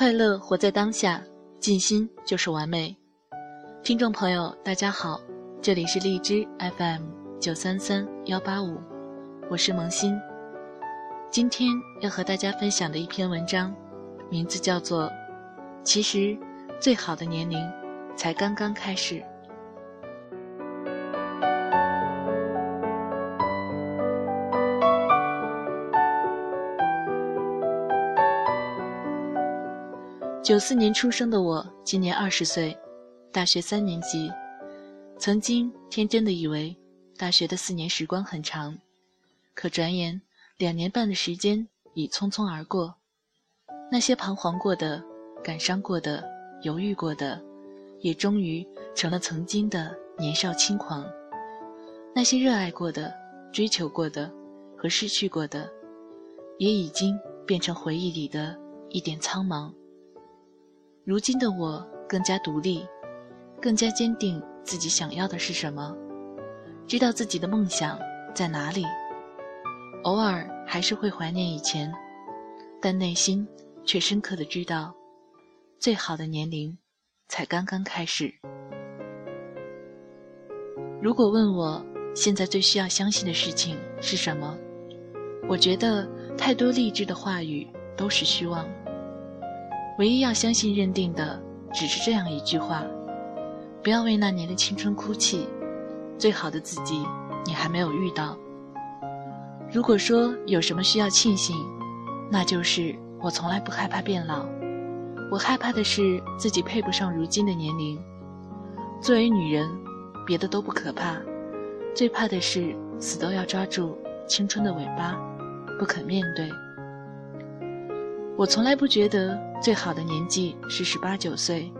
快乐活在当下，尽心就是完美。听众朋友，大家好，这里是荔枝 FM 九三三幺八五，我是萌新。今天要和大家分享的一篇文章，名字叫做《其实最好的年龄才刚刚开始》。九四年出生的我，今年二十岁，大学三年级。曾经天真的以为，大学的四年时光很长，可转眼两年半的时间已匆匆而过。那些彷徨过的、感伤过的、犹豫过的，也终于成了曾经的年少轻狂。那些热爱过的、追求过的和失去过的，也已经变成回忆里的一点苍茫。如今的我更加独立，更加坚定自己想要的是什么，知道自己的梦想在哪里。偶尔还是会怀念以前，但内心却深刻的知道，最好的年龄才刚刚开始。如果问我现在最需要相信的事情是什么，我觉得太多励志的话语都是虚妄。唯一要相信、认定的，只是这样一句话：不要为那年的青春哭泣，最好的自己你还没有遇到。如果说有什么需要庆幸，那就是我从来不害怕变老。我害怕的是自己配不上如今的年龄。作为女人，别的都不可怕，最怕的是死都要抓住青春的尾巴，不肯面对。我从来不觉得最好的年纪是十八九岁，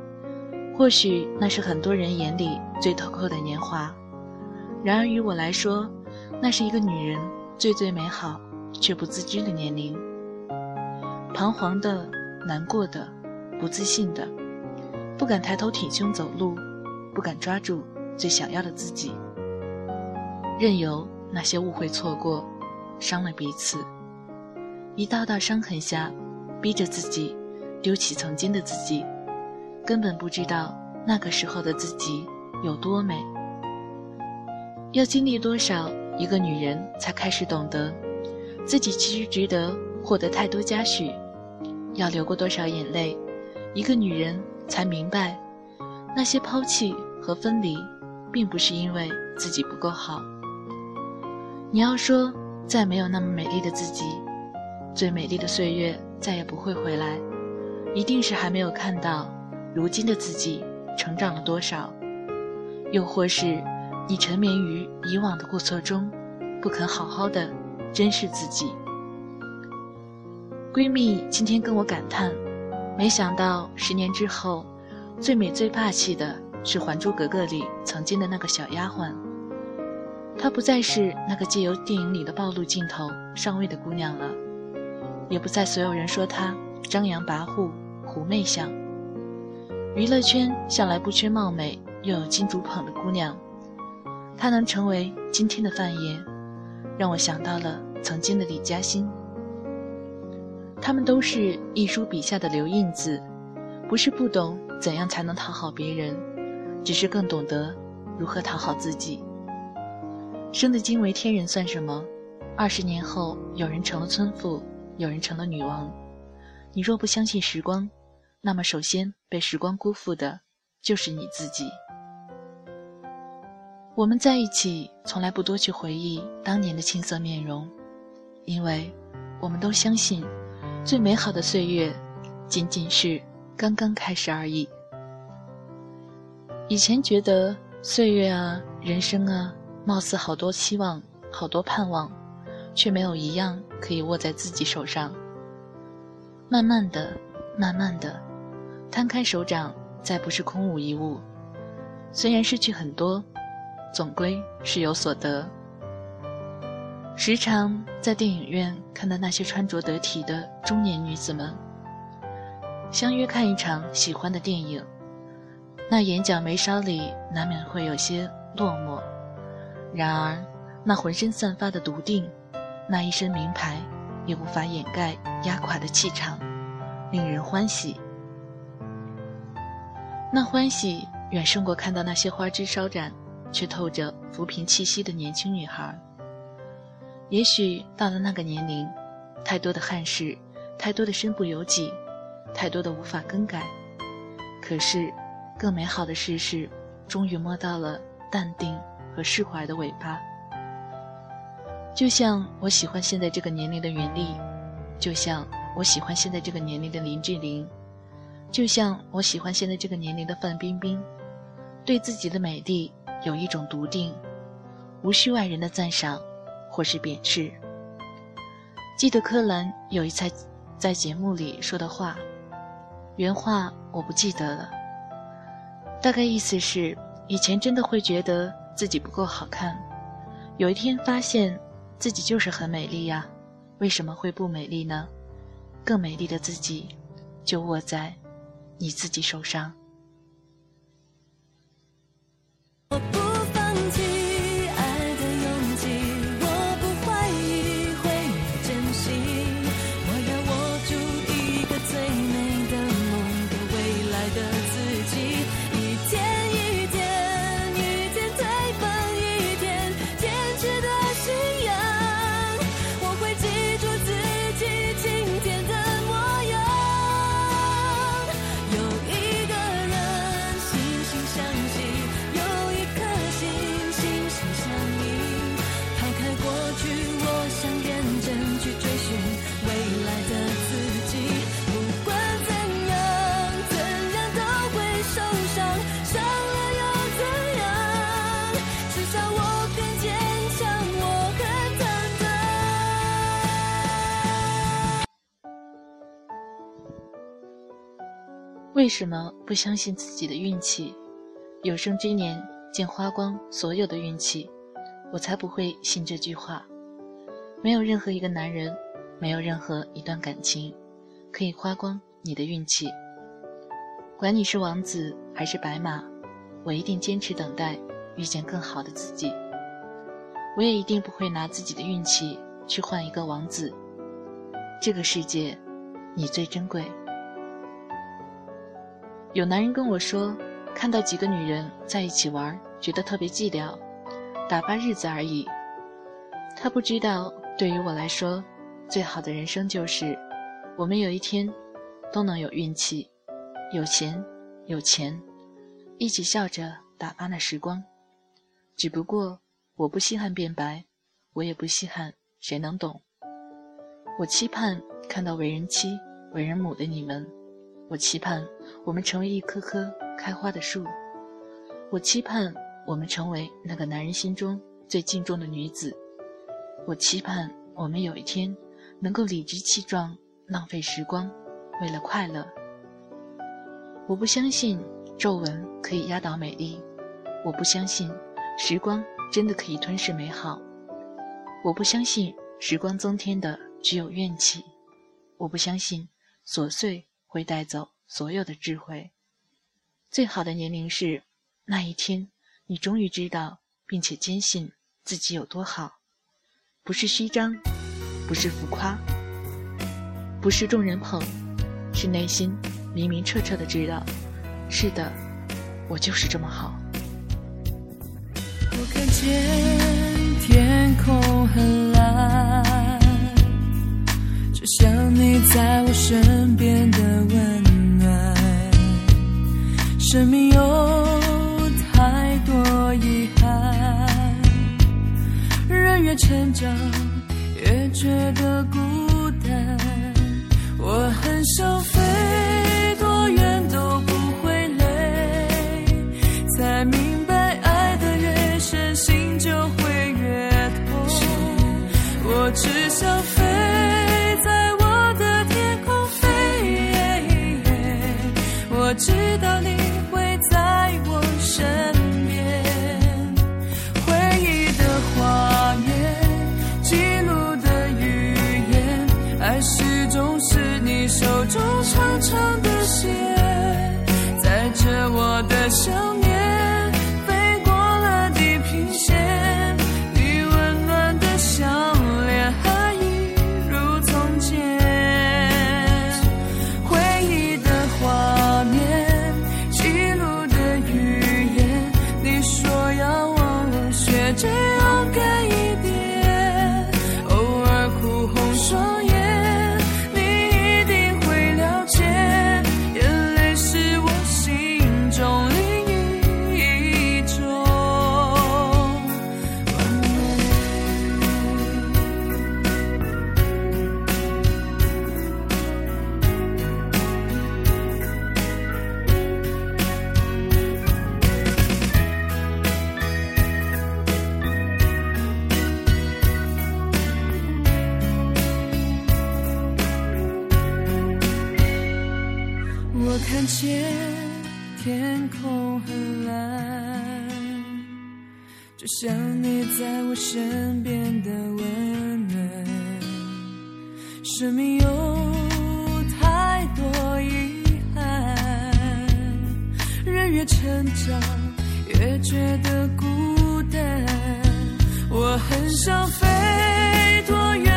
或许那是很多人眼里最透透的年华，然而于我来说，那是一个女人最最美好却不自知的年龄。彷徨的、难过的、不自信的，不敢抬头挺胸走路，不敢抓住最想要的自己，任由那些误会错过，伤了彼此，一道道伤痕下。逼着自己丢弃曾经的自己，根本不知道那个时候的自己有多美。要经历多少一个女人才开始懂得，自己其实值得获得太多嘉许？要流过多少眼泪，一个女人才明白，那些抛弃和分离，并不是因为自己不够好。你要说再没有那么美丽的自己，最美丽的岁月。再也不会回来，一定是还没有看到如今的自己成长了多少，又或是你沉湎于以往的过错中，不肯好好的珍视自己。闺蜜今天跟我感叹，没想到十年之后，最美最霸气的是《还珠格格》里曾经的那个小丫鬟，她不再是那个借由电影里的暴露镜头上位的姑娘了。也不再所有人说她张扬跋扈、狐媚相。娱乐圈向来不缺貌美又有金主捧的姑娘，她能成为今天的范爷，让我想到了曾经的李嘉欣。他们都是一书笔下的留印子，不是不懂怎样才能讨好别人，只是更懂得如何讨好自己。生得惊为天人算什么？二十年后，有人成了村妇。有人成了女王，你若不相信时光，那么首先被时光辜负的，就是你自己。我们在一起，从来不多去回忆当年的青涩面容，因为我们都相信，最美好的岁月，仅仅是刚刚开始而已。以前觉得岁月啊，人生啊，貌似好多期望，好多盼望。却没有一样可以握在自己手上。慢慢的，慢慢的，摊开手掌，再不是空无一物。虽然失去很多，总归是有所得。时常在电影院看到那些穿着得体的中年女子们，相约看一场喜欢的电影，那眼角眉梢里难免会有些落寞，然而那浑身散发的笃定。那一身名牌，也无法掩盖压垮的气场，令人欢喜那欢喜远胜过看到那些花枝招展却透着浮萍气息的年轻女孩。也许到了那个年龄，太多的憾事，太多的身不由己，太多的无法更改。可是，更美好的事是，终于摸到了淡定和释怀的尾巴。就像我喜欢现在这个年龄的袁立，就像我喜欢现在这个年龄的林志玲，就像我喜欢现在这个年龄的范冰冰，对自己的美丽有一种笃定，无需外人的赞赏。或是贬斥。记得柯蓝有一次在节目里说的话，原话我不记得了，大概意思是：以前真的会觉得自己不够好看，有一天发现自己就是很美丽呀，为什么会不美丽呢？更美丽的自己，就握在你自己手上。为什么不相信自己的运气？有生之年见花光所有的运气，我才不会信这句话。没有任何一个男人，没有任何一段感情，可以花光你的运气。管你是王子还是白马，我一定坚持等待遇见更好的自己。我也一定不会拿自己的运气去换一个王子。这个世界，你最珍贵。有男人跟我说，看到几个女人在一起玩，觉得特别寂寥，打发日子而已。他不知道，对于我来说，最好的人生就是，我们有一天，都能有运气，有钱，有钱，一起笑着打发那时光。只不过，我不稀罕变白，我也不稀罕谁能懂。我期盼看到为人妻、为人母的你们。我期盼我们成为一棵棵开花的树，我期盼我们成为那个男人心中最敬重的女子，我期盼我们有一天能够理直气壮浪费时光，为了快乐。我不相信皱纹可以压倒美丽，我不相信时光真的可以吞噬美好，我不相信时光增添的只有怨气，我不相信琐碎。会带走所有的智慧。最好的年龄是那一天，你终于知道并且坚信自己有多好，不是虚张，不是浮夸，不是众人捧，是内心明明澈澈的知道，是的，我就是这么好。我看见天空很蓝。就像你在我身边的温暖，生命有太多遗憾，人越成长越觉得孤单。就像你在我身边的温暖。生命有太多遗憾，人越成长越觉得孤单。我很想飞多远。